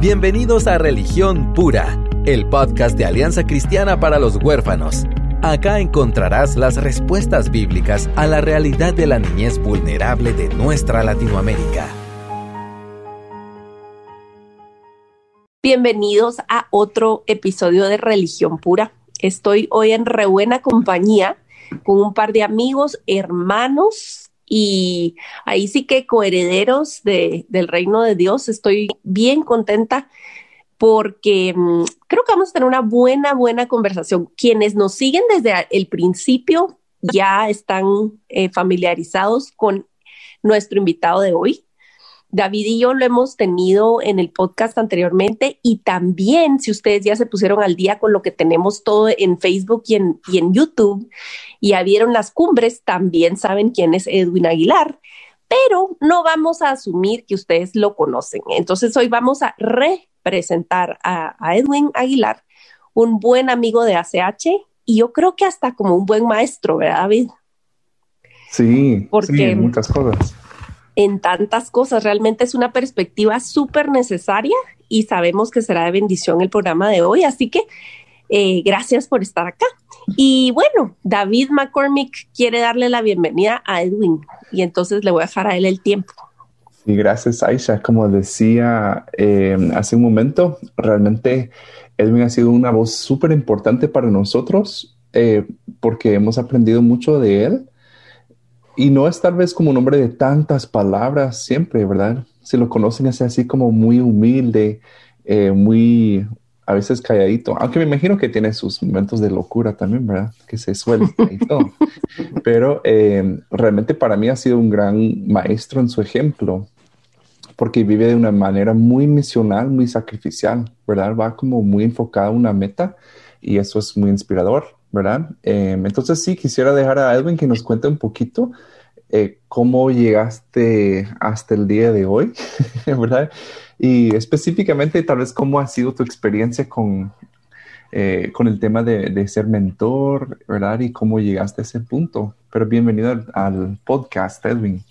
Bienvenidos a Religión Pura, el podcast de Alianza Cristiana para los Huérfanos. Acá encontrarás las respuestas bíblicas a la realidad de la niñez vulnerable de nuestra Latinoamérica. Bienvenidos a otro episodio de Religión Pura. Estoy hoy en re buena compañía con un par de amigos, hermanos y ahí sí que coherederos de, del reino de Dios. Estoy bien contenta porque mm, creo que vamos a tener una buena, buena conversación. Quienes nos siguen desde el principio ya están eh, familiarizados con nuestro invitado de hoy. David y yo lo hemos tenido en el podcast anteriormente y también si ustedes ya se pusieron al día con lo que tenemos todo en Facebook y en, y en YouTube y ya vieron las cumbres, también saben quién es Edwin Aguilar, pero no vamos a asumir que ustedes lo conocen. Entonces hoy vamos a representar a, Edwin Aguilar, un buen amigo de ACH y yo creo que hasta como un buen maestro, ¿verdad, David? Sí, Porque, muchas cosas en tantas cosas. Realmente es una perspectiva súper necesaria y sabemos que será de bendición el programa de hoy. Así que eh, gracias por estar acá. Y bueno, David McCormick quiere darle la bienvenida a Edwin y entonces le voy a dejar a él el tiempo. Sí, gracias Aisha. Como decía eh, hace un momento, realmente Edwin ha sido una voz súper importante para nosotros eh, porque hemos aprendido mucho de él y no es tal vez como un hombre de tantas palabras siempre, ¿verdad? Si lo conocen es así como muy humilde, eh, muy a veces calladito, aunque me imagino que tiene sus momentos de locura también, ¿verdad? Que se suelta y todo. Pero eh, realmente para mí ha sido un gran maestro en su ejemplo, porque vive de una manera muy misional, muy sacrificial, ¿verdad? Va como muy enfocado a una meta y eso es muy inspirador. ¿verdad? Em, entonces sí, quisiera dejar a Edwin que nos cuente un poquito eh, cómo llegaste hasta el día de hoy, ¿verdad? Y específicamente tal vez cómo ha sido tu experiencia con, eh, con el tema de, ser mentor, ¿verdad? Y cómo llegaste a ese punto. Pero bienvenido al, podcast, Edwin.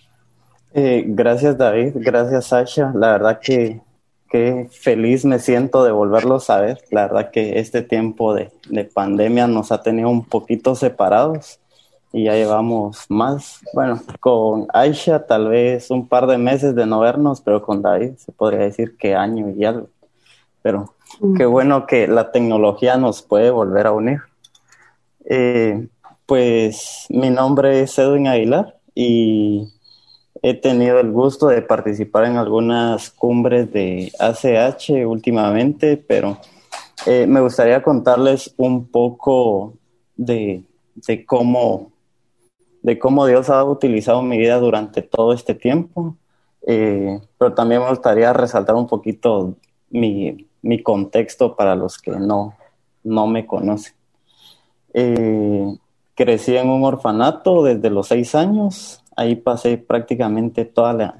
Eh, gracias, David. Gracias, Sasha. La verdad que qué feliz me siento de volverlos a ver. La verdad que este tiempo de, pandemia nos ha tenido un poquito separados y ya llevamos más, bueno, con Aisha tal vez un par de meses de no vernos, pero con David se podría decir que año y algo. Pero mm. qué bueno que la tecnología nos puede volver a unir. Eh, pues mi nombre es Edwin Aguilar y He tenido el gusto de participar en algunas cumbres de ACH últimamente, pero eh, me gustaría contarles un poco de, cómo, de cómo Dios ha utilizado mi vida durante todo este tiempo. Eh, pero también me gustaría resaltar un poquito mi, contexto para los que no, no me conocen. Eh, crecí en un orfanato desde los seis años ahí pasé prácticamente toda, la,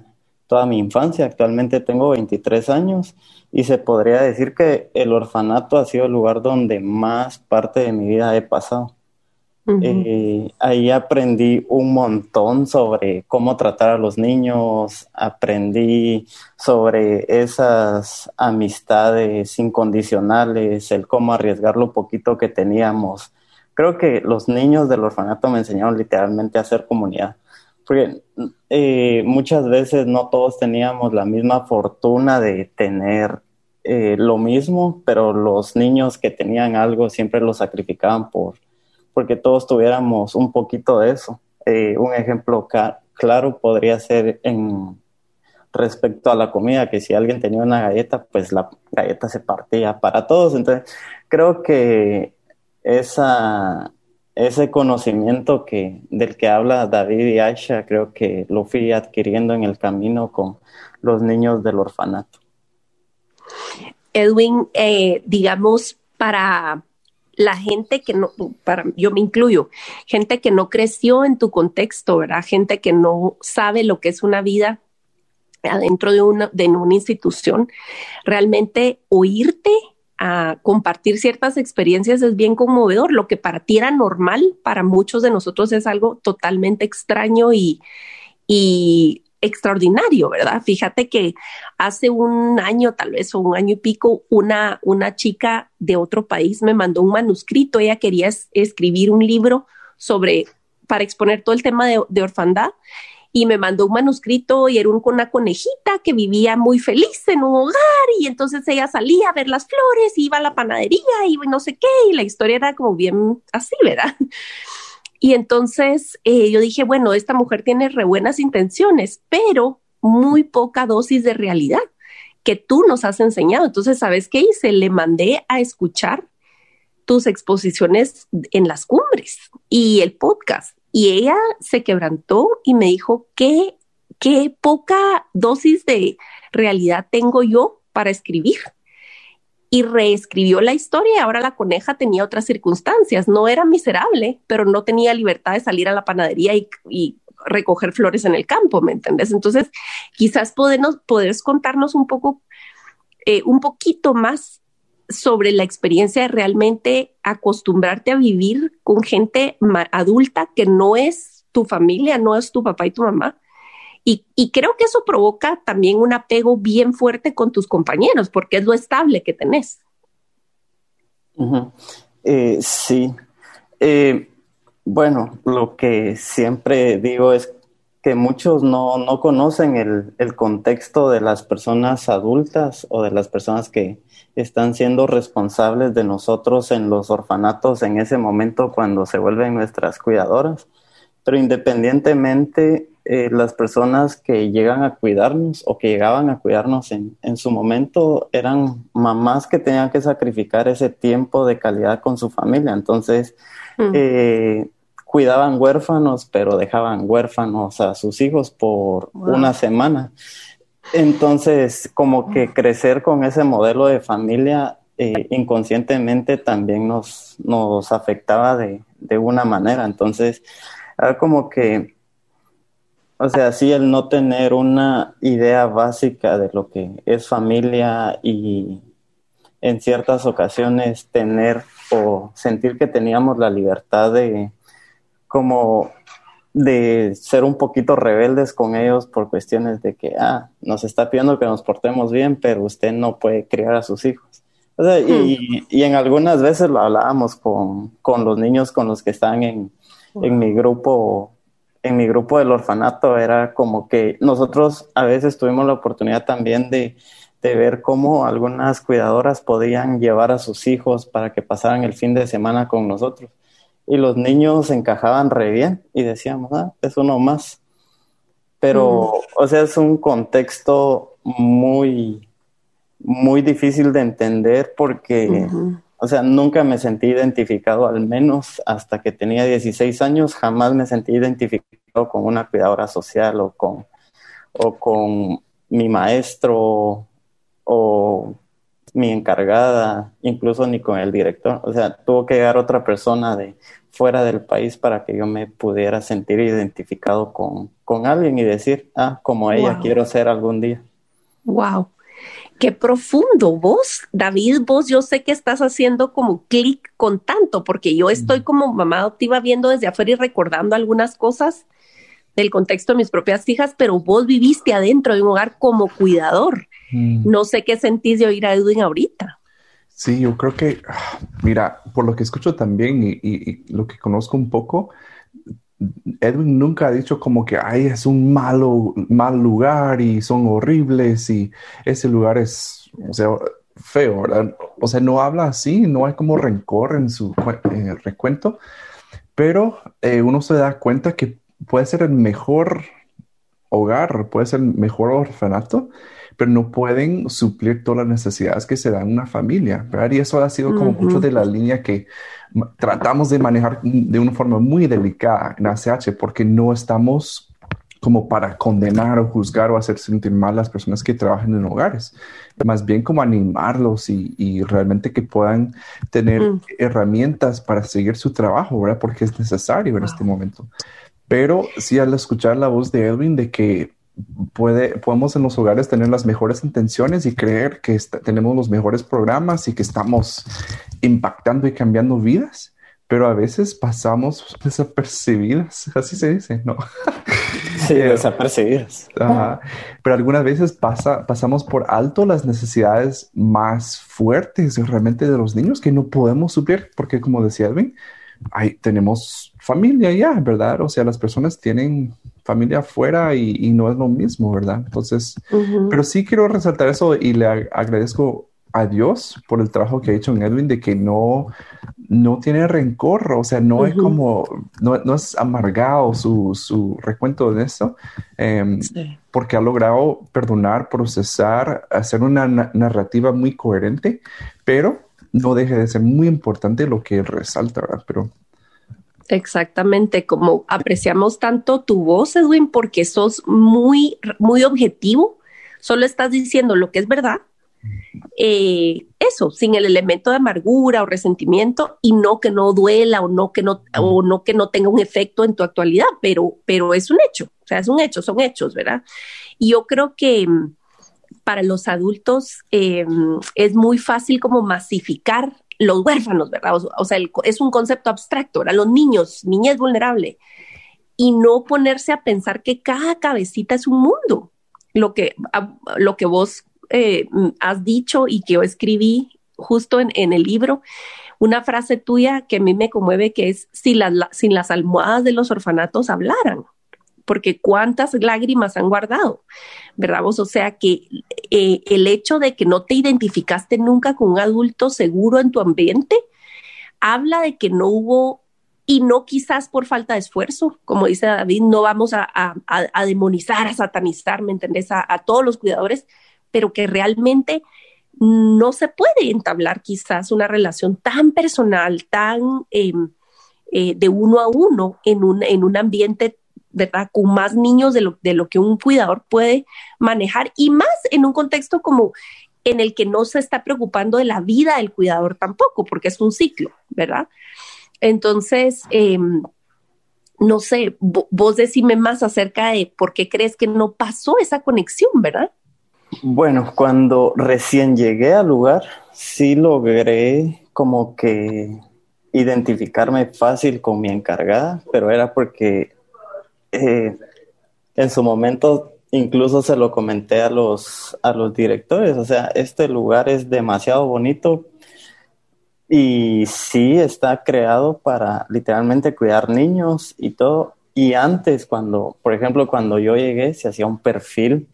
toda mi infancia. Actualmente tengo 23 años y se podría decir que el orfanato ha sido el lugar donde más parte de mi vida he pasado. Eh, ahí aprendí un montón sobre cómo tratar a los niños, aprendí sobre esas amistades incondicionales, el cómo arriesgar lo poquito que teníamos. Creo que los niños del orfanato me enseñaron literalmente a hacer comunidad porque eh, muchas veces no todos teníamos la misma fortuna de tener eh, lo mismo, pero los niños que tenían algo siempre lo sacrificaban por porque todos tuviéramos un poquito de eso. Eh, un ejemplo claro podría ser en respecto a la comida, que si alguien tenía una galleta, pues la galleta se partía para todos. Entonces, creo que ese conocimiento que, del que habla David y Aisha, creo que lo fui adquiriendo en el camino con los niños del orfanato. Edwin, eh, digamos, para la gente que no, para, yo me incluyo, gente que no creció en tu contexto, ¿verdad? Gente que no sabe lo que es una vida adentro de una, de una institución, realmente oírte a compartir ciertas experiencias es bien conmovedor. Lo que para ti era normal, para muchos de nosotros es algo totalmente extraño y, y extraordinario, ¿verdad? Fíjate que hace un año, tal vez, o un año y pico, una, una chica de otro país me mandó un manuscrito. Ella quería escribir un libro sobre, para exponer todo el tema de, orfandad y me mandó un manuscrito y era una conejita que vivía muy feliz en un hogar y entonces ella salía a ver las flores, iba a la panadería y no sé qué y la historia era como bien así, ¿verdad? Y entonces eh, yo dije, bueno, esta mujer tiene re buenas intenciones, pero muy poca dosis de realidad que tú nos has enseñado. Entonces, ¿sabes qué hice? Le mandé a escuchar tus exposiciones en las cumbres y el podcast. Y ella se quebrantó y me dijo, ¿qué, qué poca dosis de realidad tengo yo para escribir? Y reescribió la historia y ahora la coneja tenía otras circunstancias. No era miserable, pero no tenía libertad de salir a la panadería y, recoger flores en el campo, ¿me entiendes? Entonces, quizás podemos, podés contarnos un poco, eh, un poquito más sobre la experiencia de realmente acostumbrarte a vivir con gente adulta que no es tu familia, no es tu papá y tu mamá, y, creo que eso provoca también un apego bien fuerte con tus compañeros, porque es lo estable que tenés. Eh, sí. Eh, bueno, lo que siempre digo es que muchos no, conocen el, el, contexto de las personas adultas o de las personas que están siendo responsables de nosotros en los orfanatos en ese momento cuando se vuelven nuestras cuidadoras. Pero independientemente eh, las personas que llegan a cuidarnos o que llegaban a cuidarnos en, en, su momento eran mamás que tenían que sacrificar ese tiempo de calidad con su familia. Entonces, mm. eh, cuidaban huérfanos, pero dejaban huérfanos a sus hijos por una semana. Entonces, como que crecer con ese modelo de familia eh, inconscientemente también nos, nos afectaba de, de una manera. Entonces, era como que o sea, sí, el no tener una idea básica de lo que es familia y en ciertas ocasiones tener o sentir que teníamos la libertad de como de ser un poquito rebeldes con ellos por cuestiones de que, ah, nos está pidiendo que nos portemos bien, pero usted no puede criar a sus hijos. O sea, y, y, en algunas veces lo hablábamos con, con los niños con los que están en, en mi grupo en mi grupo del orfanato era como que nosotros a veces tuvimos la oportunidad también de, ver cómo algunas cuidadoras podían llevar a sus hijos para que pasaran el fin de semana con nosotros. Y los niños encajaban re bien y decíamos, ah, es uno más. Pero, o sea, es un contexto muy, muy difícil de entender porque... O sea, nunca me sentí identificado, al menos hasta que tenía 16 años, jamás me sentí identificado con una cuidadora social o con, o con mi maestro o mi encargada, incluso ni con el director. O sea, tuvo que llegar otra persona de fuera del país para que yo me pudiera sentir identificado con, con alguien y decir, ah, como ella quiero ser algún día. Wow. Qué profundo. Vos, David, vos yo sé que estás haciendo como clic con tanto, porque yo estoy como mamá adoptiva viendo desde afuera y recordando algunas cosas del contexto de mis propias hijas, pero vos viviste adentro de un hogar como cuidador. Mm. No sé qué sentís de oír a Edwin ahorita. Sí, yo creo que, ah, mira, por lo que escucho también y lo que conozco un poco, Edwin nunca ha dicho como que, ay, es un malo, mal lugar y son horribles y ese lugar es, o sea, feo, ¿verdad? O sea, no habla así, no hay como rencor en su recuento, pero eh, uno se da cuenta que puede ser el mejor hogar, puede ser el mejor orfanato, pero no pueden suplir todas las necesidades que se dan en una familia, ¿verdad? Y eso ha sido como mucho de la línea que tratamos de manejar de una forma muy delicada en ACH porque no estamos como para condenar o juzgar o hacer sentir mal a las personas que trabajan en hogares, más bien como animarlos y, realmente que puedan tener mm. herramientas para seguir su trabajo, ¿verdad? Porque es necesario en este momento. Pero sí al escuchar la voz de Edwin de que puede, podemos en los hogares tener las mejores intenciones y creer que tenemos los mejores programas y que estamos impactando y cambiando vidas, pero a veces pasamos desapercibidas, así se dice, ¿no? Sí, desapercibidas. Pero algunas veces pasa, pasamos por alto las necesidades más fuertes realmente de los niños que no podemos suplir, porque como decía Edwin, ahí tenemos familia ya, ¿verdad? O sea, las personas tienen familia afuera y, no es lo mismo, ¿verdad? Entonces, pero sí quiero resaltar eso y le agradezco a Dios por el trabajo que ha hecho en Edwin de que no, no tiene rencor, o sea, no es como, no, es amargado su, su recuento de eso, em, porque ha logrado perdonar, procesar, hacer una narrativa muy coherente, pero no deje de ser muy importante lo que él resalta, ¿verdad? Pero Exactamente, como apreciamos tanto tu voz, Edwin, porque sos muy, muy objetivo, solo estás diciendo lo que es verdad eh, eso, sin el elemento de amargura o resentimiento y no que no duela o no que no, o no que no tenga un efecto en tu actualidad, pero, pero es un hecho, o sea, es un hecho, son hechos, ¿verdad? Y yo creo que mm, para los adultos eh, es muy fácil como masificar los huérfanos, ¿verdad? O, sea, es un concepto abstracto, ¿verdad? Los niños, niñez vulnerable, y no ponerse a pensar que cada cabecita es un mundo. Lo que, lo que vos eh, has dicho y que yo escribí justo en, el libro, una frase tuya que a mí me conmueve que es si las, sin las almohadas de los orfanatos hablaran, porque cuántas lágrimas han guardado, ¿verdad? O sea que eh, el hecho de que no te identificaste nunca con un adulto seguro en tu ambiente, habla de que no hubo, y no quizás por falta de esfuerzo, como dice David, no vamos a, demonizar, a satanizar, ¿me entendés? a todos los cuidadores, pero que realmente no se puede entablar quizás una relación tan personal, tan em, eh, de uno a uno en un, en un ambiente ¿verdad? Con más niños de lo, de lo que un cuidador puede manejar y más en un contexto como en el que no se está preocupando de la vida del cuidador tampoco, porque es un ciclo, ¿verdad? Entonces, em, no sé, vos decime más acerca de por qué crees que no pasó esa conexión, ¿verdad? Bueno, cuando recién llegué al lugar, sí logré como que identificarme fácil con mi encargada, pero era porque eh, en su momento incluso se lo comenté a los, a los directores, o sea, este lugar es demasiado bonito y sí está creado para literalmente cuidar niños y todo. Y antes, cuando, por ejemplo, cuando yo llegué, se hacía un perfil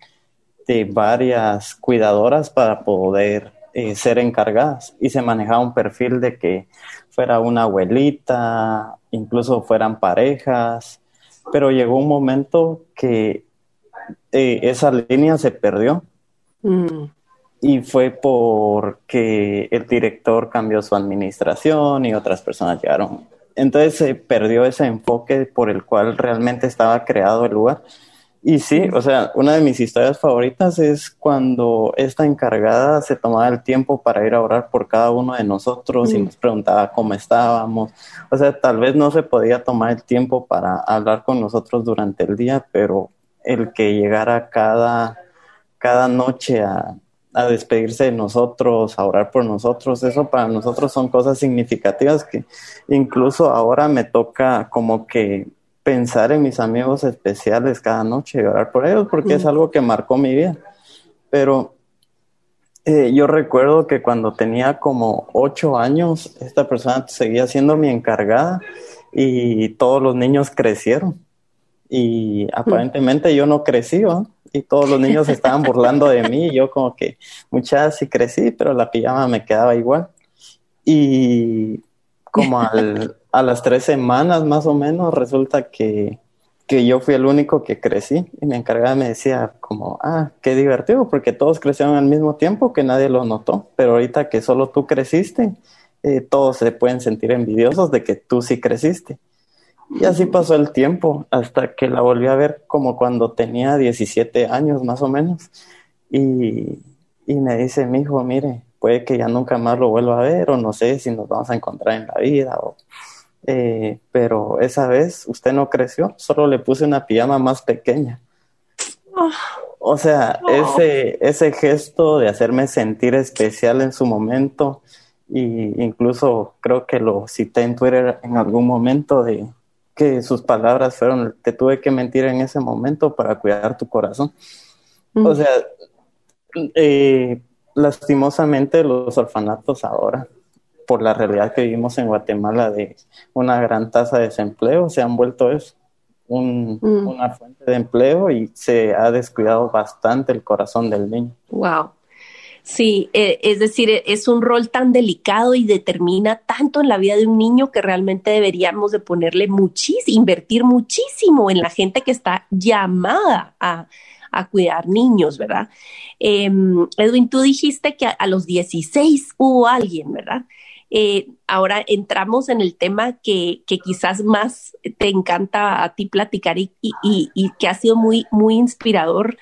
de varias cuidadoras para poder eh, ser encargadas y se manejaba un perfil de que fuera una abuelita, incluso fueran parejas, pero llegó un momento que eh, esa línea se perdió mm. y fue porque el director cambió su administración y otras personas llegaron. Entonces se perdió ese enfoque por el cual realmente estaba creado el lugar y sí, o sea, una de mis historias favoritas es cuando esta encargada se tomaba el tiempo para ir a orar por cada uno de nosotros y nos preguntaba cómo estábamos. O sea, tal vez no se podía tomar el tiempo para hablar con nosotros durante el día, pero el que llegara cada, cada noche a, a despedirse de nosotros, a orar por nosotros, eso para nosotros son cosas significativas que incluso ahora me toca como que pensar en mis amigos especiales cada noche y orar por ellos porque es algo que marcó mi vida. Pero eh, yo recuerdo que cuando tenía como ocho años, esta persona seguía siendo mi encargada y todos los niños crecieron. Y aparentemente yo no crecí, Y todos los niños estaban burlando de mí. Y yo como que muchas sí crecí, pero la pijama me quedaba igual. Y como al, a las tres semanas más o menos resulta que, yo fui el único que crecí y mi encargada me decía como, ah, qué divertido porque todos crecieron al mismo tiempo que nadie lo notó, pero ahorita que solo tú creciste, eh, todos se pueden sentir envidiosos de que tú sí creciste. Y así pasó el tiempo hasta que la volví a ver como cuando tenía 17 años más o menos. Y, y me dice, mi hijo, mire, puede que ya nunca más lo vuelva a ver o no sé si nos vamos a encontrar en la vida o eh, pero esa vez usted no creció, solo le puse una pijama más pequeña. Ah. O sea, ese, ese gesto de hacerme sentir especial en su momento, y incluso creo que lo cité en Twitter en algún momento de que sus palabras fueron, te tuve que mentir en ese momento para cuidar tu corazón. O sea, eh, lastimosamente los orfanatos ahora, por la realidad que vivimos en Guatemala de una gran tasa de desempleo, se han vuelto eso, un, mm. una fuente de empleo y se ha descuidado bastante el corazón del niño. Wow. Sí, eh, es decir, e, es un rol tan delicado y determina tanto en la vida de un niño que realmente deberíamos de ponerle muchísimo, invertir muchísimo en la gente que está llamada a, cuidar niños, ¿verdad? Em, Edwin, tú dijiste que a, los 16 hubo alguien, ¿verdad? Eh, ahora entramos en el tema que, que, quizás más te encanta a ti platicar y, y, y que ha sido muy, muy inspirador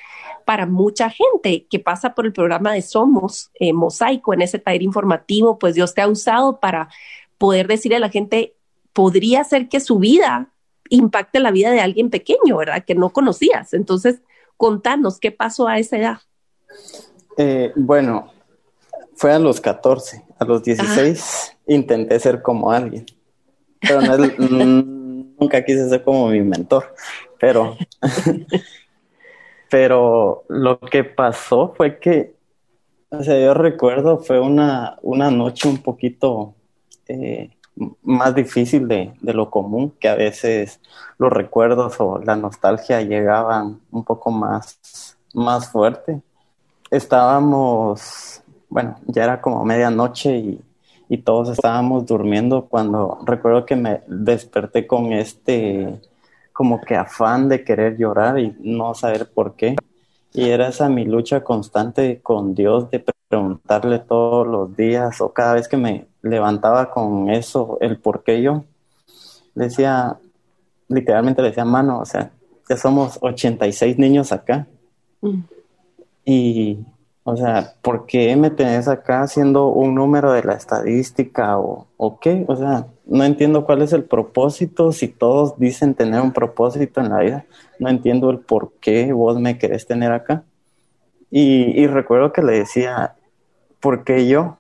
para mucha gente que pasa por el programa de Somos eh, Mosaico en ese taller informativo, pues Dios te ha usado para poder decirle a la gente, podría ser que su vida impacte la vida de alguien pequeño, ¿verdad? Que no conocías. Entonces, contanos, ¿qué pasó a esa edad? Eh, bueno, fue a los 14, a los 16 intenté ser como alguien, pero nunca quise ser como mi mentor, pero pero lo que pasó fue que, o sea, yo recuerdo, fue una, una noche un poquito eh, más difícil de, de, lo común, que a veces los recuerdos o la nostalgia llegaban un poco más, más fuerte. Estábamos, bueno, ya era como medianoche y, y todos estábamos durmiendo cuando recuerdo que me desperté con este como que afán de querer llorar y no saber por qué. Y era esa mi lucha constante con Dios de preguntarle todos los días o cada vez que me levantaba con eso, el por qué yo, decía, literalmente le decía, mano, o sea, ya somos 86 niños acá. Mm. Y o sea, ¿por qué me tenés acá haciendo un número de la estadística o, o, qué? O sea, no entiendo cuál es el propósito. Si todos dicen tener un propósito en la vida, no entiendo el por qué vos me querés tener acá. Y, y recuerdo que le decía, ¿por qué yo?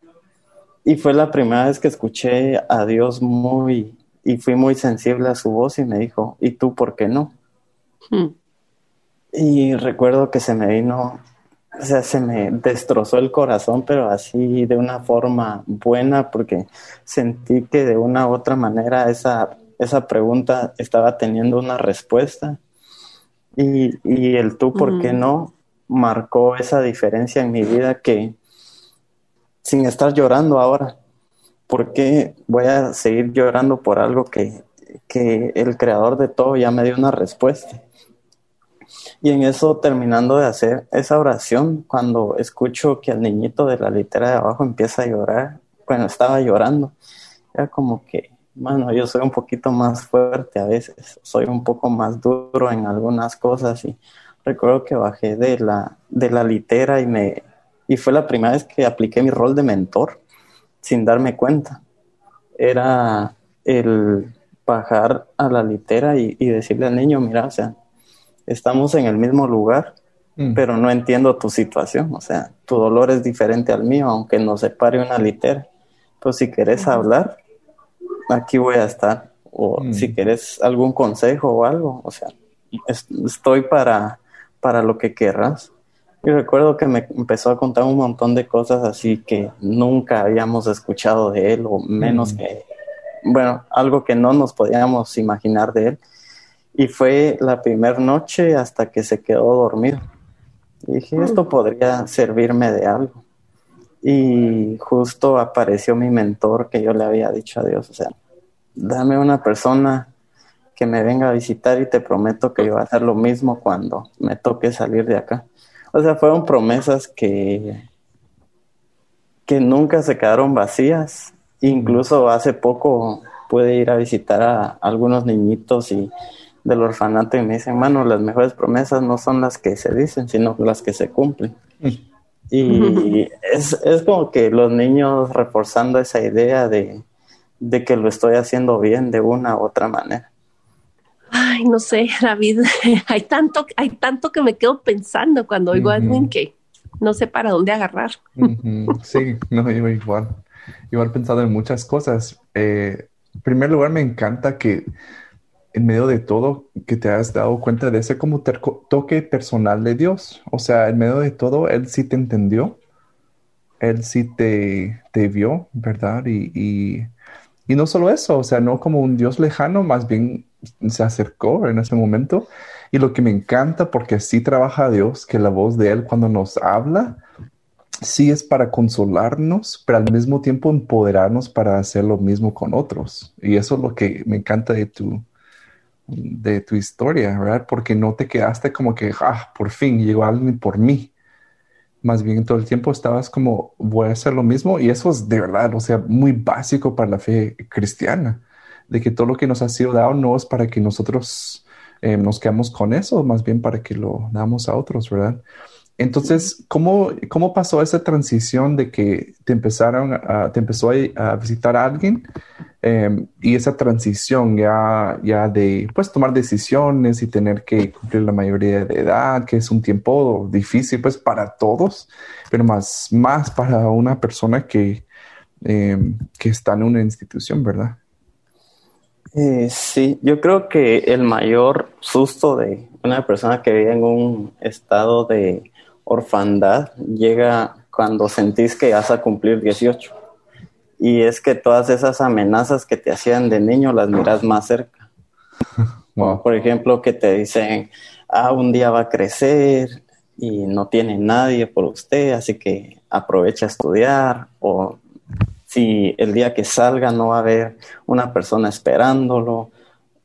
Y fue la primera vez que escuché a Dios muy, y fui muy sensible a su voz y me dijo, ¿y tú por qué no? Hmm. Y recuerdo que se me vino o sea, se me destrozó el corazón, pero así de una forma buena, porque sentí que de una u otra manera esa, esa pregunta estaba teniendo una respuesta. Y, y el tú, ¿por qué no? marcó esa diferencia en mi vida que sin estar llorando ahora, ¿por qué voy a seguir llorando por algo que, que el creador de todo ya me dio una respuesta? Y en eso, terminando de hacer esa oración, cuando escucho que el niñito de la litera de abajo empieza a llorar, bueno, estaba llorando, era como que, bueno, yo soy un poquito más fuerte a veces, soy un poco más duro en algunas cosas y recuerdo que bajé de la, de la litera y me, y fue la primera vez que apliqué mi rol de mentor sin darme cuenta. Era el bajar a la litera y, y decirle al niño, mira, o sea, estamos en el mismo lugar, mm. pero no entiendo tu situación. O sea, tu dolor es diferente al mío, aunque nos separe una litera. Pues si quieres hablar, aquí voy a estar. O mm. si quieres algún consejo o algo, o sea, estoy para, para lo que querrás. Y recuerdo que me empezó a contar un montón de cosas así que nunca habíamos escuchado de él, o menos mm. que, bueno, algo que no nos podíamos imaginar de él. Y fue la primera noche hasta que se quedó dormido. Y dije, esto podría servirme de algo. Y justo apareció mi mentor que yo le había dicho a Dios, o sea, dame una persona que me venga a visitar y te prometo que yo voy a hacer lo mismo cuando me toque salir de acá. O sea, fueron promesas que, que nunca se quedaron vacías. Incluso hace poco pude ir a visitar a algunos niñitos y del orfanato y me dicen, mano, las mejores promesas no son las que se dicen, sino las que se cumplen. Y es, es como que los niños reforzando esa idea de, de que lo estoy haciendo bien de una u otra manera. Ay, no sé, David, hay tanto, hay tanto que me quedo pensando cuando oigo a Edwin que no sé para dónde agarrar. Sí, no, yo igual. Igual pensado en muchas cosas. Eh, en primer lugar, me encanta que en medio de todo que te has dado cuenta de ese como toque personal de Dios. O sea, en medio de todo, Él sí te entendió, Él sí te, te vio, ¿verdad? Y, y, y, no solo eso, o sea, no como un Dios lejano, más bien se acercó en ese momento. Y lo que me encanta, porque sí trabaja Dios, que la voz de Él cuando nos habla, sí es para consolarnos, pero al mismo tiempo empoderarnos para hacer lo mismo con otros. Y eso es lo que me encanta de tu, de tu historia, ¿verdad? Porque no te quedaste como que, ah, por fin llegó alguien por mí. Más bien todo el tiempo estabas como, voy a hacer lo mismo. Y eso es de verdad, o sea, muy básico para la fe cristiana, de que todo lo que nos ha sido dado no es para que nosotros eh, nos quedamos con eso, más bien para que lo damos a otros, ¿verdad? Entonces, ¿cómo, ¿cómo pasó esa transición de que te empezaron a, te empezó a, visitar a alguien em, y esa transición ya, ya de pues tomar decisiones y tener que cumplir la mayoría de edad, que es un tiempo difícil pues para todos, pero más, más para una persona que, em, que está en una institución, ¿verdad? Eh, sí, yo creo que el mayor susto de una persona que vive en un estado de orfandad llega cuando sentís que vas a cumplir 18. Y es que todas esas amenazas que te hacían de niño las miras más cerca. Por ejemplo, que te dicen, ah, un día va a crecer y no tiene nadie por usted, así que aprovecha a estudiar. O si el día que salga no va a haber una persona esperándolo.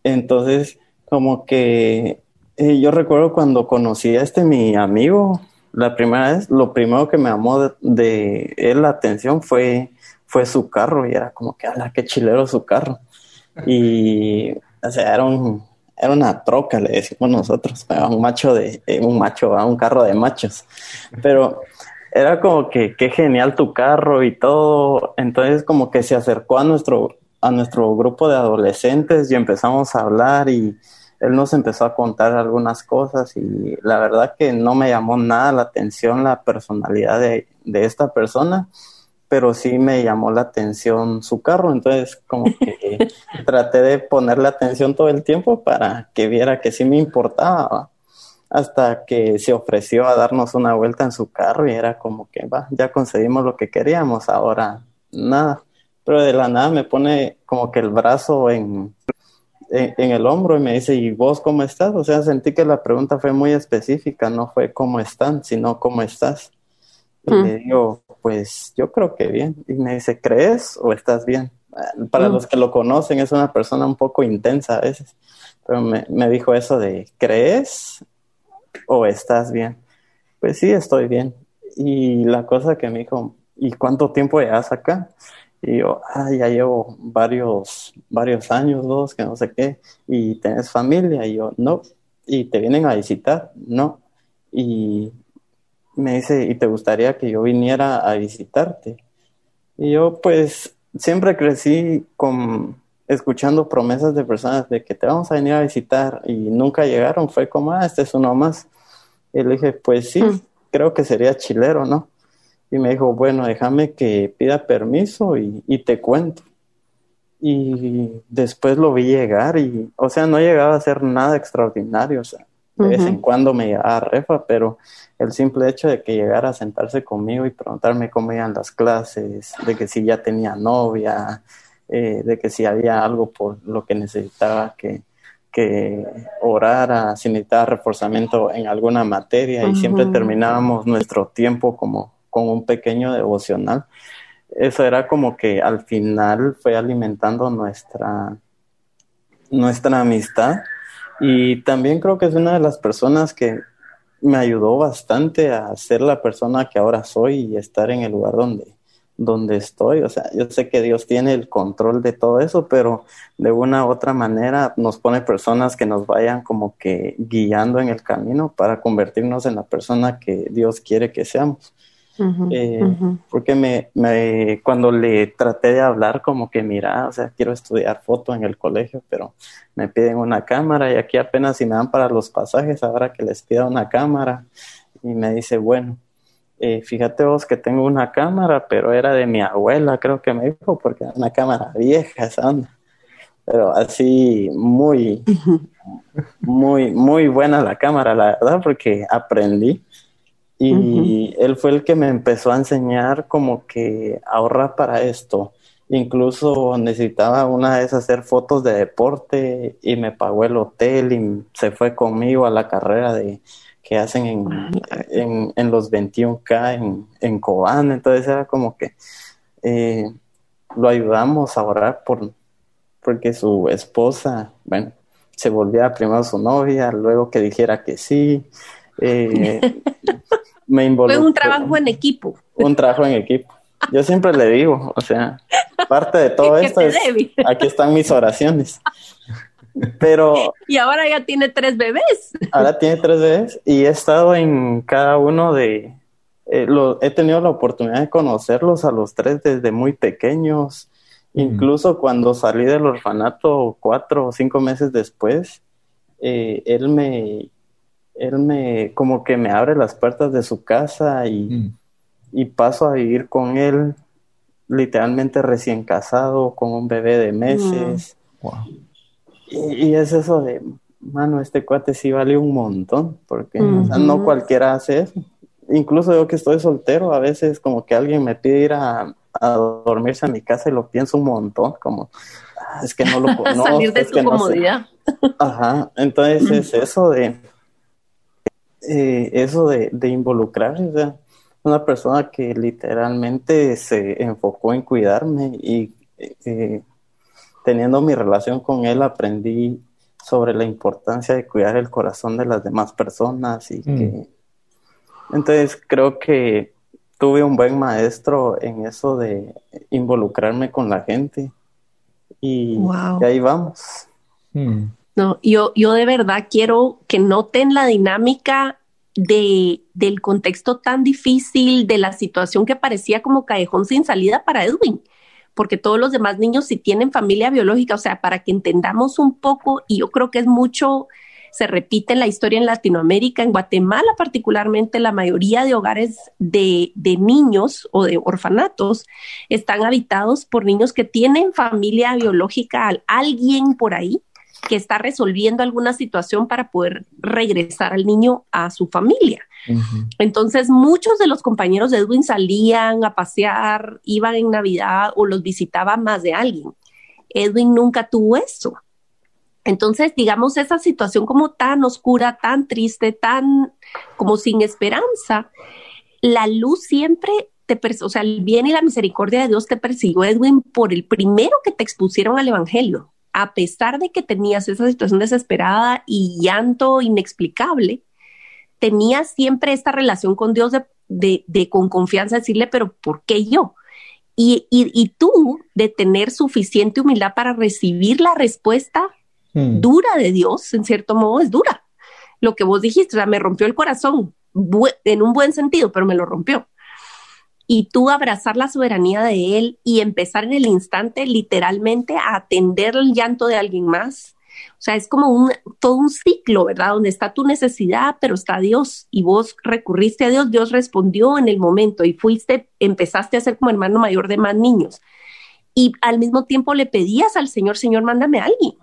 Entonces, como que eh, yo recuerdo cuando conocí a este mi amigo, la primera vez, lo primero que me llamó de, él la atención fue, fue su carro y era como que, ala, qué chilero su carro. Y, o sea, era, un, era una troca, le decimos nosotros, un macho de, eh, un macho, un carro de machos. Pero era como que, qué genial tu carro y todo. Entonces como que se acercó a nuestro, a nuestro grupo de adolescentes y empezamos a hablar y, él nos empezó a contar algunas cosas y la verdad que no me llamó nada la atención la personalidad de, esta persona, pero sí me llamó la atención su carro, entonces como que traté de ponerle atención todo el tiempo para que viera que sí me importaba, hasta que se ofreció a darnos una vuelta en su carro y era como que va, ya conseguimos lo que queríamos, ahora nada, pero de la nada me pone como que el brazo en en, el hombro y me dice, ¿y vos cómo estás? O sea, sentí que la pregunta fue muy específica, no fue cómo están, sino cómo estás. Y le mm. digo, pues yo creo que bien. Y me dice, ¿crees o estás bien? Para mm. los que lo conocen, es una persona un poco intensa a veces. Pero me, me dijo eso de, ¿crees o estás bien? Pues sí, estoy bien. Y la cosa que me dijo, ¿y cuánto tiempo llevas acá? Y yo, ah, ya llevo varios, varios años, dos, que no sé qué, y tenés familia, y yo, no, y te vienen a visitar, no, y me dice, ¿y te gustaría que yo viniera a visitarte? Y yo, pues, siempre crecí con, escuchando promesas de personas de que te vamos a venir a visitar, y nunca llegaron, fue como, ah, este es uno más. Y le dije, pues sí, mm. creo que sería chilero, ¿no? Y me dijo, bueno, déjame que pida permiso y, te cuento. Y después lo vi llegar y, o sea, no llegaba a ser nada extraordinario, o sea, de vez en cuando me a refa, pero el simple hecho de que llegara a sentarse conmigo y preguntarme cómo iban las clases, de que si ya tenía novia, eh, de que si había algo por lo que necesitaba que, que orara, si necesitaba reforzamiento en alguna materia y siempre terminábamos nuestro tiempo como con un pequeño devocional. Eso era como que al final fue alimentando nuestra, nuestra amistad y también creo que es una de las personas que me ayudó bastante a ser la persona que ahora soy y estar en el lugar donde, donde estoy. O sea, yo sé que Dios tiene el control de todo eso, pero de una u otra manera nos pone personas que nos vayan como que guiando en el camino para convertirnos en la persona que Dios quiere que seamos. Eh, porque me, me, cuando le traté de hablar como que mira, o sea, quiero estudiar foto en el colegio, pero me piden una cámara y aquí apenas si me dan para los pasajes, ahora que les pida una cámara y me dice, bueno, eh, fíjate vos que tengo una cámara, pero era de mi abuela, creo que me dijo, porque era una cámara vieja esa onda. pero así muy, muy, muy buena la cámara, la verdad, porque aprendí. Y él fue el que me empezó a enseñar como que ahorrar para esto. Incluso necesitaba una vez hacer fotos de deporte y me pagó el hotel y se fue conmigo a la carrera de que hacen en, en, los 21K en, en Cobán. Entonces era como que eh, lo ayudamos a orar por, porque su esposa, bueno, se volvía primero su novia, luego que dijera que sí. Eh, me involucró. Fue un trabajo en equipo. Un trabajo en equipo. Yo siempre le digo, o sea, parte de todo esto es, aquí están mis oraciones. Pero... Y ahora ya tiene tres bebés. Ahora tiene tres bebés y he estado en cada uno de... Eh, he tenido la oportunidad de conocerlos a los tres desde muy pequeños. Mm. Incluso cuando salí del orfanato cuatro o cinco meses después, eh, él me... Él me... como que me abre las puertas de su casa y... Mm y paso a vivir con él literalmente recién casado, con un bebé de meses. Mm. Y, es eso de, mano, este cuate sí vale un montón, porque no cualquiera hace eso. Incluso yo que estoy soltero, a veces como que alguien me pide ir a, dormirse a mi casa y lo pienso un montón, como, ah, es que no lo puedo. Salir de su comodidad. Ajá, entonces es eso de, eh, eso de, de involucrarse, o sea, una persona que literalmente se enfocó en cuidarme y eh, teniendo mi relación con él aprendí sobre la importancia de cuidar el corazón de las demás personas y que mm. entonces creo que tuve un buen maestro en eso de involucrarme con la gente y, ahí vamos. Mm. No, yo, yo de verdad quiero que noten la dinámica de, del contexto tan difícil, de la situación que parecía como callejón sin salida para Edwin, porque todos los demás niños sí tienen familia biológica, o sea, para que entendamos un poco, y yo creo que es mucho, se repite la historia en Latinoamérica, en Guatemala particularmente, la mayoría de hogares de, de niños o de orfanatos están habitados por niños que tienen familia biológica, alguien por ahí que está resolviendo alguna situación para poder regresar al niño a su familia. Entonces, muchos de los compañeros de Edwin salían a pasear, iban en Navidad o los visitaba más de alguien. Edwin nunca tuvo eso. Entonces, digamos, esa situación como tan oscura, tan triste, tan como sin esperanza, la luz siempre te, o sea, el bien y la misericordia de Dios te persiguió, Edwin, por el primero que te expusieron al Evangelio a pesar de que tenías esa situación desesperada y llanto inexplicable, tenías siempre esta relación con Dios de, con confianza decirle, pero ¿por qué yo? Y, tú de tener suficiente humildad para recibir la respuesta hmm. dura de Dios, en cierto modo es dura. Lo que vos dijiste, o sea, me rompió el corazón, en un buen sentido, pero me lo rompió y tú abrazar la soberanía de Él y empezar en el instante literalmente a atender el llanto de alguien más. O sea, es como un, todo un ciclo, ¿verdad? Donde está tu necesidad, pero está Dios y vos recurriste a Dios, Dios respondió en el momento y fuiste, empezaste a ser como hermano mayor de más niños. Y al mismo tiempo le pedías al Señor, Señor, mándame a alguien.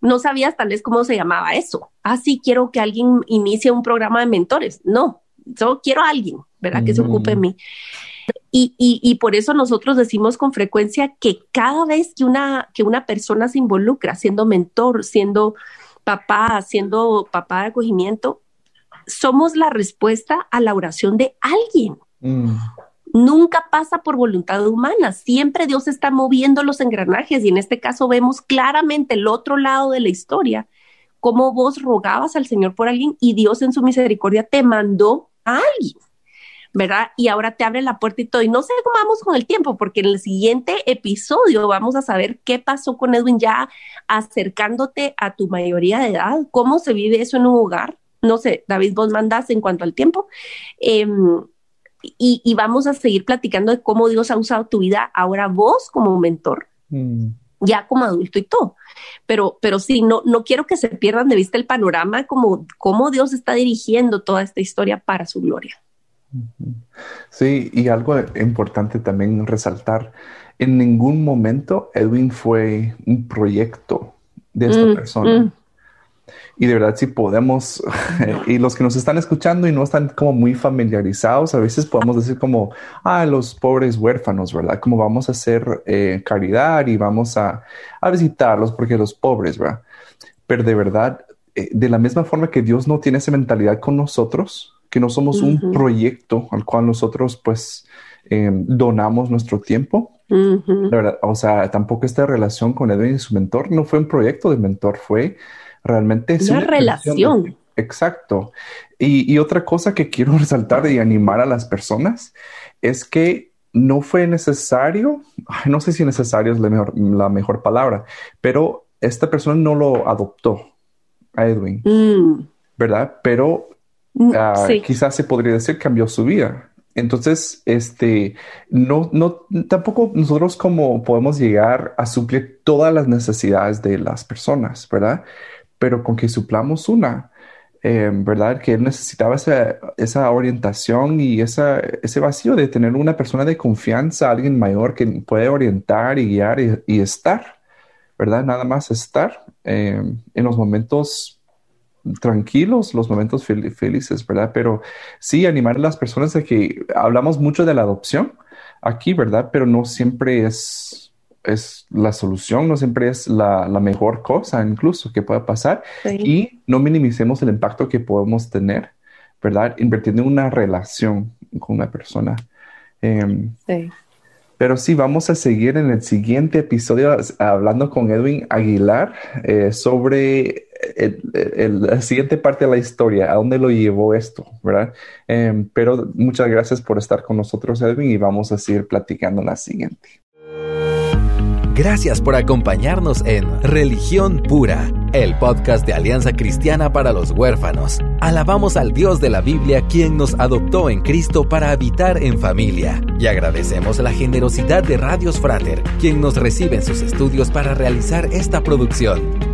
No sabías tal vez cómo se llamaba eso. Ah, sí, quiero que alguien inicie un programa de mentores. No, solo quiero a alguien, ¿verdad? Que se ocupe de mí. Y, y, por eso nosotros decimos con frecuencia que cada vez que una, que una persona se involucra, siendo mentor, siendo papá, siendo papá de acogimiento, somos la respuesta a la oración de alguien. Mm. Nunca pasa por voluntad humana, siempre Dios está moviendo los engranajes y en este caso vemos claramente el otro lado de la historia, cómo vos rogabas al Señor por alguien y Dios en su misericordia te mandó a alguien. ¿Verdad? Y ahora te abre la puerta y todo. Y no sé cómo vamos con el tiempo, porque en el siguiente episodio vamos a saber qué pasó con Edwin ya acercándote a tu mayoría de edad, cómo se vive eso en un hogar. No sé, David, vos mandas en cuanto al tiempo. Em, y, vamos a seguir platicando de cómo Dios ha usado tu vida ahora vos como mentor. Mm. ya como adulto y todo. Pero, pero sí, no, no quiero que se pierdan de vista el panorama como cómo Dios está dirigiendo toda esta historia para su gloria. Sí, y algo importante también resaltar, en ningún momento Edwin fue un proyecto de esta Mm, persona. mm. Y de verdad, si podemos, y los que nos están escuchando y no están como muy familiarizados, a veces podemos decir como, ah, los pobres huérfanos, ¿verdad? Como vamos a hacer eh, caridad y vamos a, a visitarlos porque los pobres, ¿verdad? Pero de verdad, eh, de la misma forma que Dios no tiene esa mentalidad con nosotros, que no somos un proyecto al cual nosotros pues eh, donamos nuestro tiempo, la verdad, o sea, tampoco esta relación con Edwin y su mentor no fue un proyecto de mentor, fue realmente Una de- relación. Exacto. Y, y otra cosa que quiero resaltar y animar a las personas es que no fue necesario, no sé si necesario es la mejor, la mejor palabra, pero esta persona no lo adoptó a Edwin, Mm. ¿verdad? Pero Mm, Ah, sí. quizás se podría decir cambió su vida. Entonces, este, no, no, tampoco nosotros como podemos llegar a suplir todas las necesidades de las personas, ¿verdad? Pero con que suplamos una, eh, ¿verdad? Que él necesitaba esa, esa orientación y esa, ese vacío de tener una persona de confianza, alguien mayor que puede orientar y guiar y, y estar, ¿verdad? Nada más estar eh, en los momentos tranquilos, los momentos fel- felices, ¿verdad? Pero sí animar a las personas a que hablamos mucho de la adopción aquí, ¿verdad? Pero no siempre es, es la solución, no siempre es la, la mejor cosa incluso que pueda pasar. Sí. Y no minimicemos el impacto que podemos tener, ¿verdad? Invirtiendo en una relación con una persona. Em, Sí. pero sí, vamos a seguir en el siguiente episodio hablando con Edwin Aguilar eh, sobre el- la siguiente parte de la historia, a dónde lo llevó esto, ¿verdad? Em, pero muchas gracias por estar con nosotros, Edwin, y vamos a seguir platicando la siguiente. Gracias por acompañarnos en Religión Pura, el podcast de Alianza Cristiana para los Huérfanos. Alabamos al Dios de la Biblia quien nos adoptó en Cristo para habitar en familia. Y agradecemos la generosidad de Radios Frater, quien nos recibe en sus estudios para realizar esta producción.